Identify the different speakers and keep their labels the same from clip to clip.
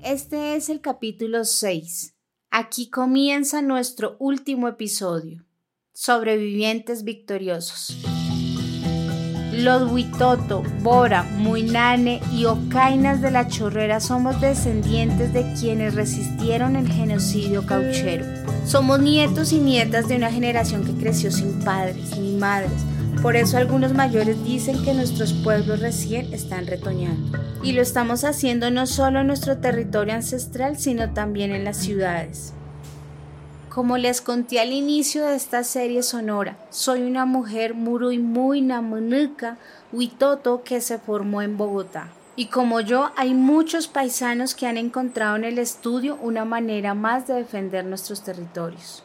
Speaker 1: Este es el capítulo 6. Aquí comienza nuestro último episodio. Sobrevivientes victoriosos. Los Huitoto, Bora, Muinane y Ocainas de la Chorrera somos descendientes de quienes resistieron el genocidio cauchero. Somos nietos y nietas de una generación que creció sin padres ni madres, por eso algunos mayores dicen que nuestros pueblos recién están retoñando. Y lo estamos haciendo no solo en nuestro territorio ancestral, sino también en las ciudades. Como les conté al inicio de esta serie sonora, soy una mujer muy muy namunuca, huitoto que se formó en Bogotá. Y como yo, hay muchos paisanos que han encontrado en el estudio una manera más de defender nuestros territorios.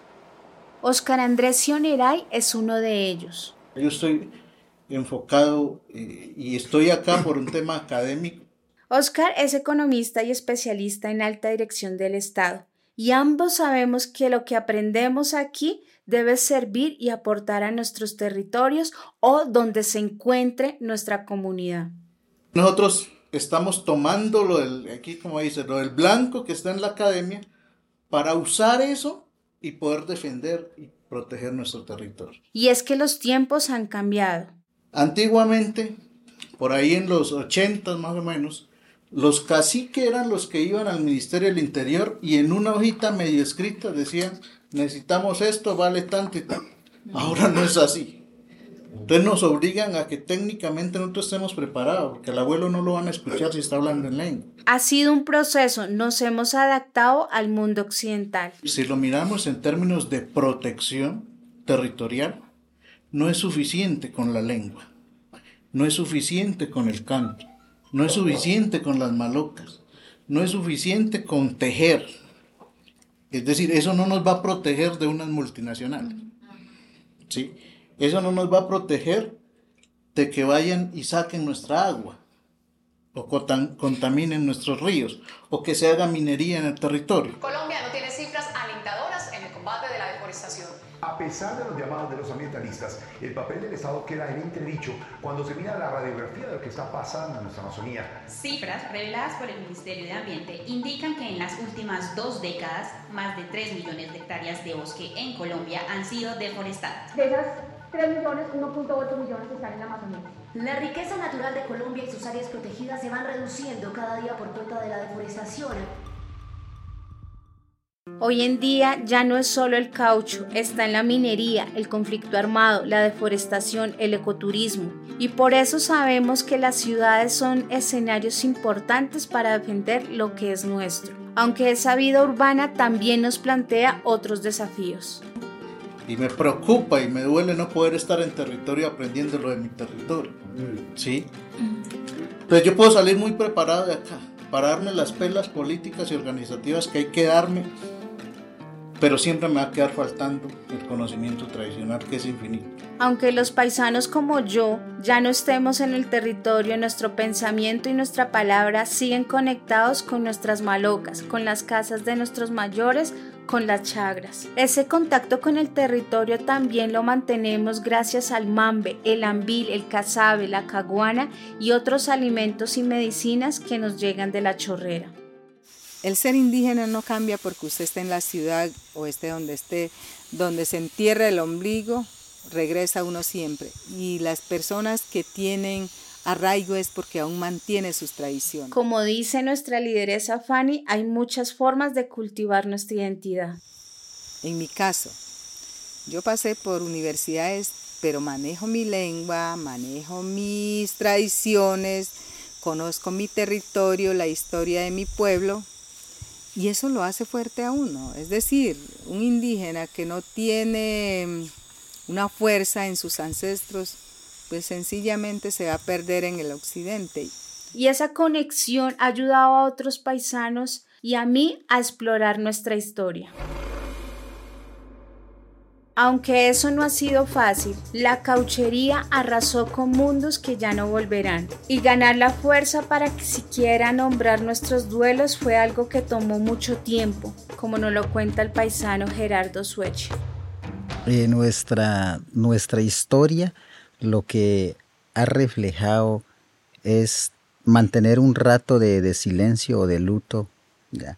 Speaker 1: Oscar Andrés Sioneray es uno de ellos.
Speaker 2: Yo estoy enfocado eh, y estoy acá por un tema académico.
Speaker 1: Oscar es economista y especialista en alta dirección del Estado, y ambos sabemos que lo que aprendemos aquí debe servir y aportar a nuestros territorios o donde se encuentre nuestra comunidad.
Speaker 2: Nosotros estamos tomando lo del, aquí como dice, lo del blanco que está en la academia para usar eso y poder defender y proteger nuestro territorio.
Speaker 1: Y es que los tiempos han cambiado.
Speaker 2: Antiguamente, por ahí en los 80 más o menos, los caciques eran los que iban al Ministerio del Interior y en una hojita medio escrita decían, necesitamos esto, vale tanto y tal. Ahora no es así. Entonces nos obligan a que técnicamente nosotros estemos preparados, porque el abuelo no lo van a escuchar si está hablando en lengua.
Speaker 1: Ha sido un proceso, nos hemos adaptado al mundo occidental.
Speaker 2: Si lo miramos en términos de protección territorial, no es suficiente con la lengua, no es suficiente con el canto, no es suficiente con las malocas, no es suficiente con tejer. Es decir, eso no nos va a proteger de unas multinacionales. ¿Sí? Eso no nos va a proteger de que vayan y saquen nuestra agua o contaminen nuestros ríos o que se haga minería en el territorio.
Speaker 3: Colombia no tiene cifras alentadoras en el combate de la deforestación.
Speaker 4: A pesar de los llamados de los ambientalistas, el papel del Estado queda en entredicho cuando se mira la radiografía de lo que está pasando en nuestra Amazonía.
Speaker 5: Cifras reveladas por el Ministerio de Ambiente indican que en las últimas dos décadas, más de 3 millones de hectáreas de bosque en Colombia han sido deforestadas.
Speaker 6: De esas 3 millones, 1.8 millones están en la Amazonía.
Speaker 7: La riqueza natural de Colombia y sus áreas protegidas se van reduciendo cada día por cuenta de la deforestación.
Speaker 1: Hoy en día ya no es solo el caucho, está en la minería, el conflicto armado, la deforestación, el ecoturismo. Y por eso sabemos que las ciudades son escenarios importantes para defender lo que es nuestro, aunque esa vida urbana también nos plantea otros desafíos
Speaker 2: y me preocupa y me duele no poder estar en territorio aprendiendo lo de mi territorio. ¿Sí? Entonces yo puedo salir muy preparado de acá para darme las pelas políticas y organizativas que hay que darme, pero siempre me va a quedar faltando el conocimiento tradicional que es infinito.
Speaker 1: Aunque los paisanos como yo ya no estemos en el territorio, nuestro pensamiento y nuestra palabra siguen conectados con nuestras malocas, con las casas de nuestros mayores con las chagras. Ese contacto con el territorio también lo mantenemos gracias al mambe, el ambil, el cazabe, la caguana y otros alimentos y medicinas que nos llegan de la chorrera.
Speaker 8: El ser indígena no cambia porque usted esté en la ciudad o esté donde esté, donde se entierra el ombligo, regresa uno siempre. Y las personas que tienen arraigo es porque aún mantiene sus tradiciones.
Speaker 1: Como dice nuestra lideresa Fanny, hay muchas formas de cultivar nuestra identidad.
Speaker 8: En mi caso, yo pasé por universidades, pero manejo mi lengua, manejo mis tradiciones, conozco mi territorio, la historia de mi pueblo, y eso lo hace fuerte a uno. Es decir, un indígena que no tiene una fuerza en sus ancestros, pues sencillamente se va a perder en el occidente.
Speaker 1: Y esa conexión ha ayudado a otros paisanos y a mí a explorar nuestra historia. Aunque eso no ha sido fácil, la cauchería arrasó con mundos que ya no volverán. Y ganar la fuerza para que siquiera nombrar nuestros duelos fue algo que tomó mucho tiempo, como nos lo cuenta el paisano Gerardo Sueche.
Speaker 9: Eh, nuestra, nuestra historia lo que ha reflejado es mantener un rato de, de silencio o de luto. ¿ya?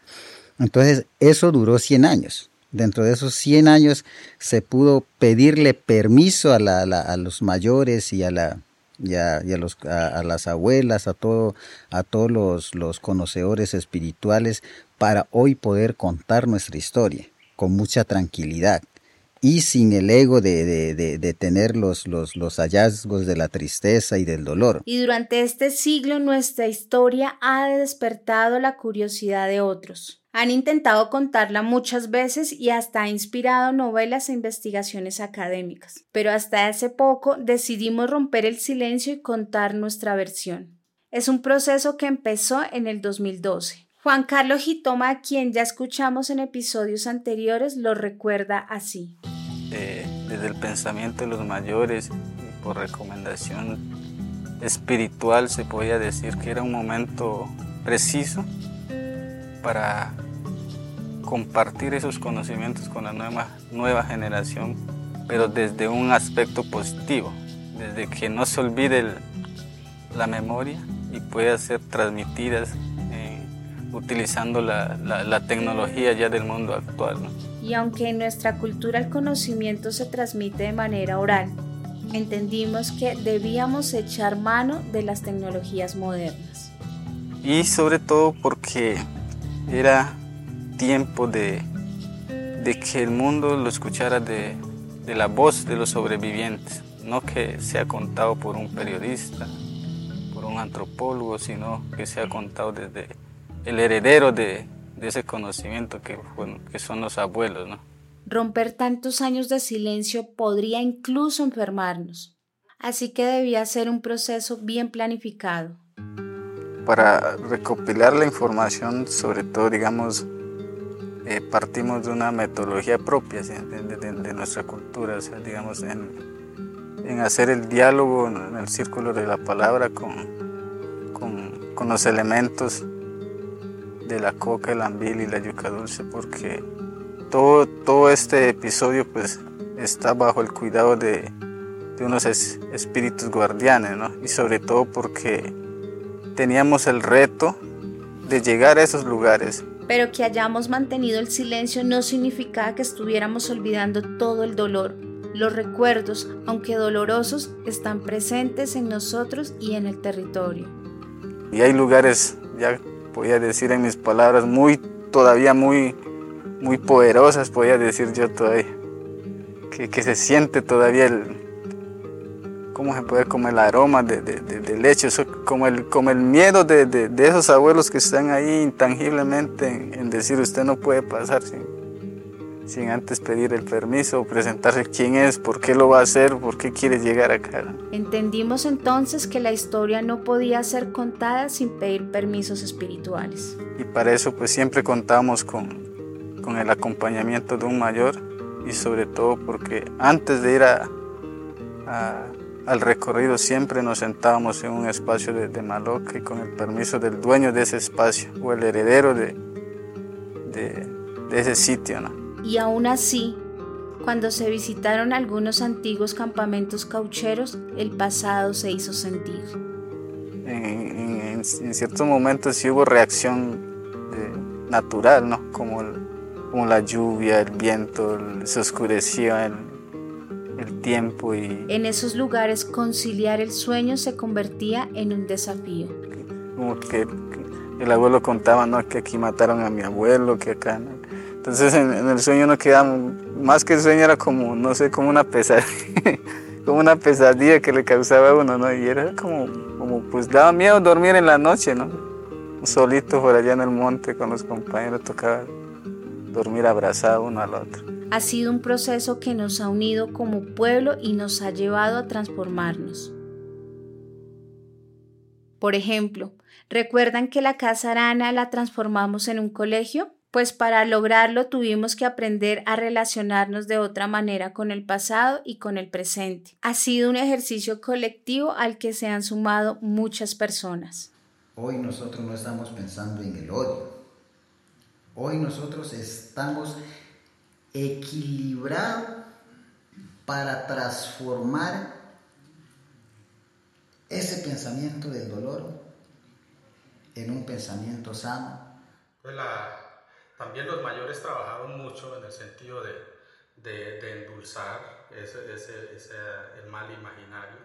Speaker 9: Entonces, eso duró 100 años dentro de esos 100 años se pudo pedirle permiso a, la, a los mayores y a la los, a, las abuelas, a todo, a todos los, los conocedores espirituales para hoy poder contar nuestra historia con mucha tranquilidad y sin el ego de, de, de, tener los, los, los, hallazgos de la tristeza y del dolor.
Speaker 1: Y durante este siglo nuestra historia ha despertado la curiosidad de otros. Han intentado contarla muchas veces y hasta ha inspirado novelas e investigaciones académicas, pero hasta hace poco decidimos romper el silencio y contar nuestra versión. Es un proceso que empezó en el 2012. Juan Carlos Gitoma, quien ya escuchamos en episodios anteriores, lo recuerda así.
Speaker 10: Eh, desde el pensamiento de los mayores, por recomendación espiritual, se podía decir que era un momento preciso para compartir esos conocimientos con la nueva, nueva generación, pero desde un aspecto positivo, desde que no se olvide la memoria y pueda ser transmitidas eh, utilizando la, la, tecnología ya del mundo actual.
Speaker 1: Y aunque en nuestra cultura el conocimiento se transmite de manera oral, entendimos que debíamos echar mano de las tecnologías modernas.
Speaker 10: Y sobre todo porque era tiempo de, de que el mundo lo escuchara de, de, la voz de los sobrevivientes, no que sea contado por un periodista, por un antropólogo, sino que sea contado desde el heredero de, de ese conocimiento que, que son los abuelos. ¿no?
Speaker 1: Romper tantos años de silencio podría incluso enfermarnos, así que debía ser un proceso bien planificado
Speaker 10: para recopilar la información, sobre todo, digamos, eh, partimos de una metodología propia de, nuestra cultura, o sea, digamos, en, en, hacer el diálogo en el círculo de la palabra con, con, con los elementos de la coca, el ambil y la yuca dulce, porque todo, todo este episodio pues está bajo el cuidado de, de unos espíritus guardianes, ¿no? Y sobre todo porque teníamos el reto de llegar a esos lugares.
Speaker 1: Pero que hayamos mantenido el silencio no significa que estuviéramos olvidando todo el dolor. Los recuerdos, aunque dolorosos, están presentes en nosotros y en el territorio.
Speaker 10: Y hay lugares, ya podía decir en mis palabras, muy, todavía muy, muy poderosas, podía decir yo todavía, que, que se siente todavía el, cómo se puede comer el aroma de, de, de, leche, como, el, como el miedo de, esos abuelos que están ahí intangiblemente en, decir usted no puede pasar sin, sin antes pedir el permiso, presentarse quién es, por qué lo va a hacer, por qué quiere llegar acá.
Speaker 1: Entendimos entonces que la historia no podía ser contada sin pedir permisos espirituales.
Speaker 10: Y para eso pues siempre contamos con, con el acompañamiento de un mayor y sobre todo porque antes de ir a, a al recorrido siempre nos sentábamos en un espacio de, de Maloca y con el permiso del dueño de ese espacio o el heredero de, de, ese sitio. ¿no?
Speaker 1: Y aún así, cuando se visitaron algunos antiguos campamentos caucheros, el pasado se hizo sentir.
Speaker 10: En, ciertos momentos sí hubo reacción eh, natural, ¿no? como, como la lluvia, el viento, se oscurecía el, el tiempo y...
Speaker 1: En esos lugares conciliar el sueño se convertía en un desafío.
Speaker 10: Como que, el abuelo contaba, ¿no? Que aquí mataron a mi abuelo, que acá... Entonces en, el sueño no quedaba, más que el sueño era como, no sé, como una pesadilla, como una pesadilla que le causaba a uno, ¿no? Y era como, como, pues daba miedo dormir en la noche, ¿no? Solito por allá en el monte con los compañeros tocaba dormir abrazado uno al otro
Speaker 1: ha sido un proceso que nos ha unido como pueblo y nos ha llevado a transformarnos. Por ejemplo, ¿recuerdan que la Casa Arana la transformamos en un colegio? Pues para lograrlo tuvimos que aprender a relacionarnos de otra manera con el pasado y con el presente. Ha sido un ejercicio colectivo al que se han sumado muchas personas.
Speaker 9: Hoy nosotros no estamos pensando en el odio. Hoy nosotros estamos equilibrados para transformar ese pensamiento del dolor en un pensamiento sano.
Speaker 11: Pues también los mayores trabajaron mucho en el sentido de, endulzar ese, el mal imaginario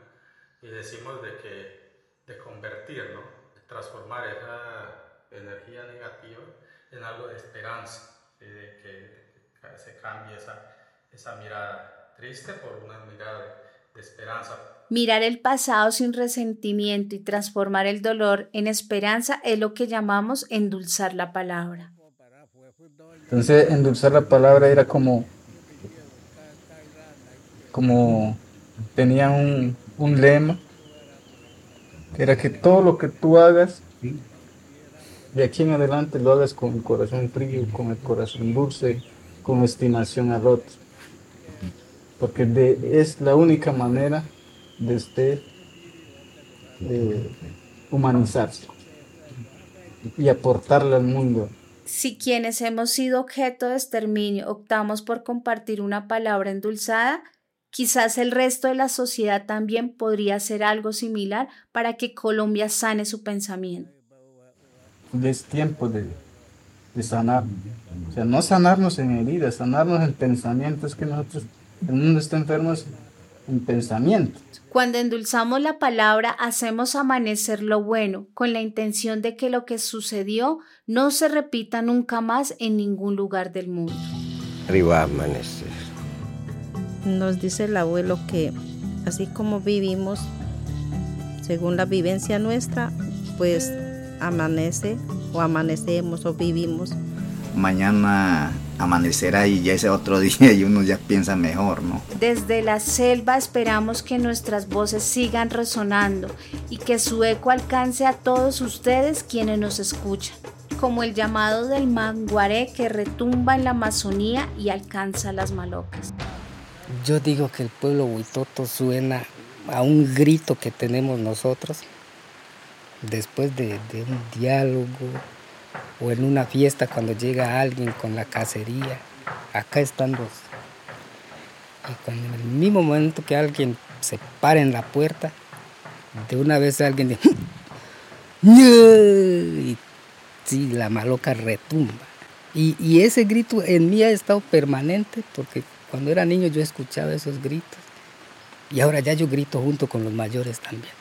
Speaker 11: y decimos de que de convertir, ¿no? de transformar esa energía negativa en algo de esperanza, de que se cambie esa mirada triste por una mirada de esperanza,
Speaker 1: Mirar el pasado sin resentimiento y transformar el dolor en esperanza es lo que llamamos endulzar la palabra.
Speaker 10: Entonces, endulzar la palabra era como, como tenía un, un lema, que era que todo lo que tú hagas, de aquí en adelante lo hagas con el corazón frío, con el corazón dulce, con estimación al otro. Porque de, es la única manera de usted eh, humanizarse y aportarle al mundo.
Speaker 1: Si quienes hemos sido objeto de exterminio optamos por compartir una palabra endulzada, quizás el resto de la sociedad también podría hacer algo similar para que Colombia sane su pensamiento.
Speaker 10: Es tiempo de, de sanar. O sea, no sanarnos en heridas, sanarnos en pensamientos que nosotros, el mundo está enfermo en pensamiento.
Speaker 1: Cuando endulzamos la palabra, hacemos amanecer lo bueno, con la intención de que lo que sucedió no se repita nunca más en ningún lugar del mundo.
Speaker 12: Arriba amanecer.
Speaker 13: Nos dice el abuelo que así como vivimos, según la vivencia nuestra, pues amanece o amanecemos o vivimos.
Speaker 12: Mañana amanecerá y ya ese otro día y uno ya piensa mejor, ¿no?
Speaker 1: Desde la selva esperamos que nuestras voces sigan resonando y que su eco alcance a todos ustedes quienes nos escuchan, como el llamado del manguaré que retumba en la Amazonía y alcanza las malocas.
Speaker 14: Yo digo que el pueblo huitoto suena a un grito que tenemos nosotros después de, de un diálogo, o en una fiesta cuando llega alguien con la cacería, acá están los. Y cuando en el mismo momento que alguien se para en la puerta, de una vez alguien dice, y sí, la maloca retumba. Y, y ese grito en mí ha estado permanente porque cuando era niño yo escuchaba esos gritos y ahora ya yo grito junto con los mayores también.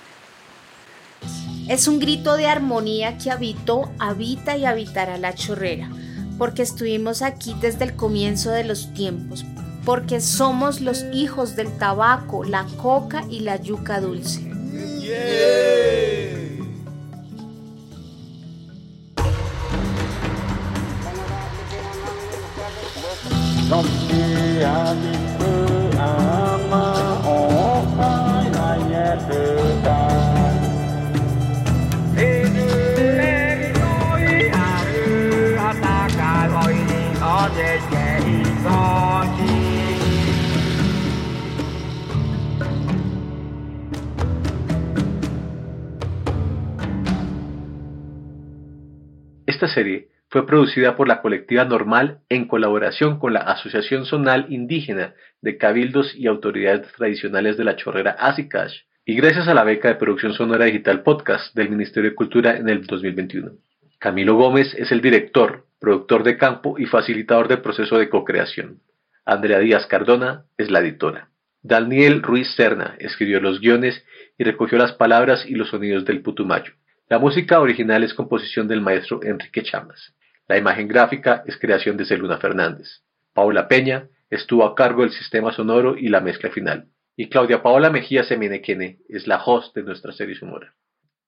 Speaker 1: Es un grito de armonía que habitó, habita y habitará la chorrera, porque estuvimos aquí desde el comienzo de los tiempos, porque somos los hijos del tabaco, la coca y la yuca dulce.
Speaker 15: Esta serie fue producida por la colectiva Normal en colaboración con la Asociación Zonal Indígena de Cabildos y Autoridades Tradicionales de la Chorrera Asicash y gracias a la beca de producción sonora digital podcast del Ministerio de Cultura en el 2021. Camilo Gómez es el director, productor de campo y facilitador del proceso de co-creación. Andrea Díaz Cardona es la editora. Daniel Ruiz Serna escribió los guiones y recogió las palabras y los sonidos del Putumayo. La música original es composición del maestro Enrique Chamas. La imagen gráfica es creación de Celuna Fernández. Paula Peña estuvo a cargo del sistema sonoro y la mezcla final. Y Claudia Paola Mejía Semenequene es la host de nuestra serie sonora.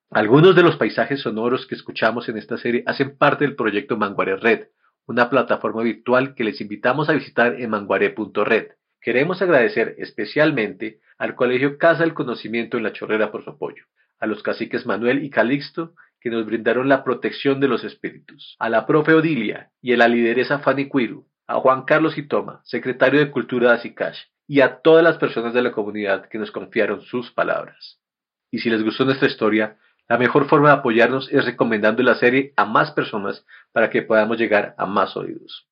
Speaker 15: Algunos de los paisajes sonoros que escuchamos en esta serie hacen parte del proyecto Manguare Red, una plataforma virtual que les invitamos a visitar en manguare.red. Queremos agradecer especialmente al Colegio Casa del Conocimiento en La Chorrera por su apoyo a los caciques Manuel y Calixto, que nos brindaron la protección de los espíritus, a la profe Odilia y a la lideresa Fanny Cuiru, a Juan Carlos Itoma, secretario de Cultura de Asicash, y a todas las personas de la comunidad que nos confiaron sus palabras. Y si les gustó nuestra historia, la mejor forma de apoyarnos es recomendando la serie a más personas para que podamos llegar a más oídos.